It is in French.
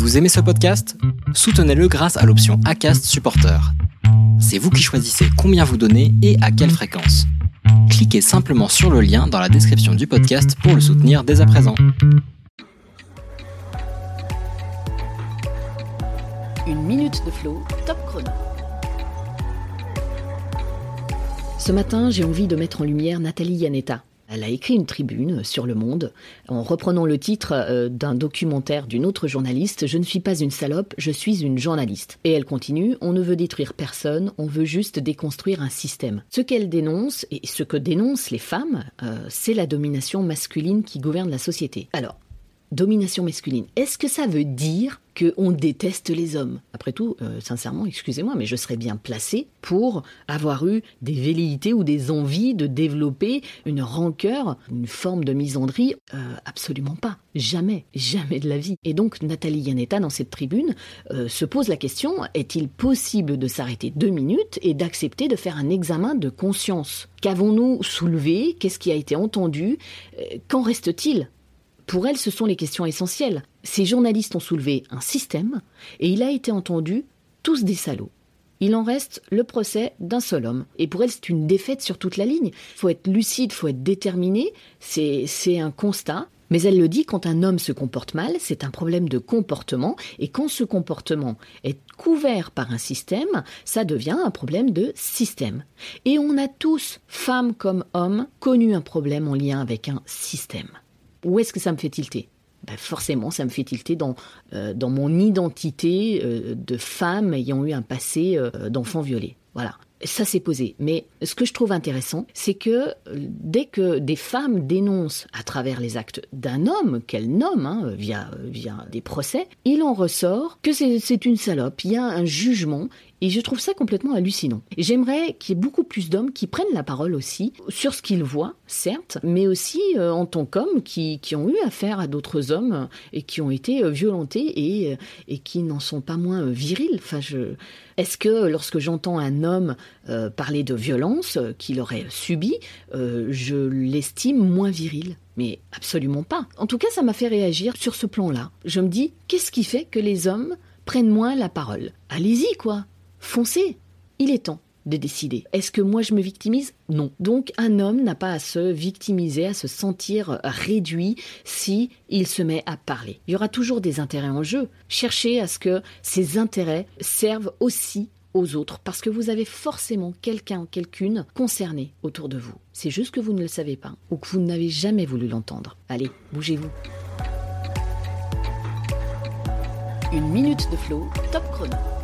Vous aimez ce podcast? Soutenez-le grâce à l'option ACAST Supporter. C'est vous qui choisissez combien vous donnez et à quelle fréquence. Cliquez simplement sur le lien dans la description du podcast pour le soutenir dès à présent. Une minute de flow, top chrono. Ce matin, j'ai envie de mettre en lumière Nathalie Yanetta. Elle a écrit une tribune sur Le Monde en reprenant le titre euh, d'un documentaire d'une autre journaliste Je ne suis pas une salope, je suis une journaliste. Et elle continue On ne veut détruire personne, on veut juste déconstruire un système. Ce qu'elle dénonce et ce que dénoncent les femmes, euh, c'est la domination masculine qui gouverne la société. Alors, domination masculine. Est-ce que ça veut dire qu'on déteste les hommes? Après tout, euh, sincèrement, excusez-moi, mais je serais bien placé pour avoir eu des velléités ou des envies de développer une rancœur, une forme de misandrie euh, Absolument pas. Jamais, jamais de la vie. Et donc Nathalie Yanetta, dans cette tribune, euh, se pose la question, est-il possible de s'arrêter deux minutes et d'accepter de faire un examen de conscience? Qu'avons-nous soulevé? Qu'est-ce qui a été entendu? Qu'en reste-t-il? Pour elle, ce sont les questions essentielles. Ces journalistes ont soulevé un système et il a été entendu tous des salauds. Il en reste le procès d'un seul homme. Et pour elle, c'est une défaite sur toute la ligne. Faut être lucide, faut être déterminé. C'est un constat. Mais elle le dit, quand un homme se comporte mal, c'est un problème de comportement. Et quand ce comportement est couvert par un système, ça devient un problème de système. Et on a tous, femmes comme hommes, connu un problème en lien avec un système. Où est-ce que ça me fait tilter? Ben forcément, ça me fait tilter dans, euh, mon identité euh, de femme ayant eu un passé euh, d'enfant violé. Voilà ça s'est posé. Mais ce que je trouve intéressant, c'est que dès que des femmes dénoncent à travers les actes d'un homme qu'elles nomment hein, via, via des procès, il en ressort que c'est une salope, il y a un jugement. Et je trouve ça complètement hallucinant. J'aimerais qu'il y ait beaucoup plus d'hommes qui prennent la parole aussi sur ce qu'ils voient, certes, mais aussi euh, en tant qu'hommes qui, qui, ont eu affaire à d'autres hommes et qui ont été euh, violentés et, et qui n'en sont pas moins virils. Enfin. Est-ce que lorsque j'entends un homme euh, parler de violence qu'il aurait subie, euh, je l'estime moins viril. Mais absolument pas. En tout cas, ça m'a fait réagir sur ce plan-là. Je me dis, qu'est-ce qui fait que les hommes prennent moins la parole? Allez-y, quoi. Foncez. Il est temps de décider. Est-ce que moi je me victimise? Non. Donc un homme n'a pas à se victimiser, à se sentir réduit si il se met à parler. Il y aura toujours des intérêts en jeu. Cherchez à ce que ces intérêts servent aussi aux autres parce que vous avez forcément quelqu'un, quelqu'une concerné autour de vous. C'est juste que vous ne le savez pas ou que vous n'avez jamais voulu l'entendre. Allez, bougez-vous. Une minute de flow, top chrono.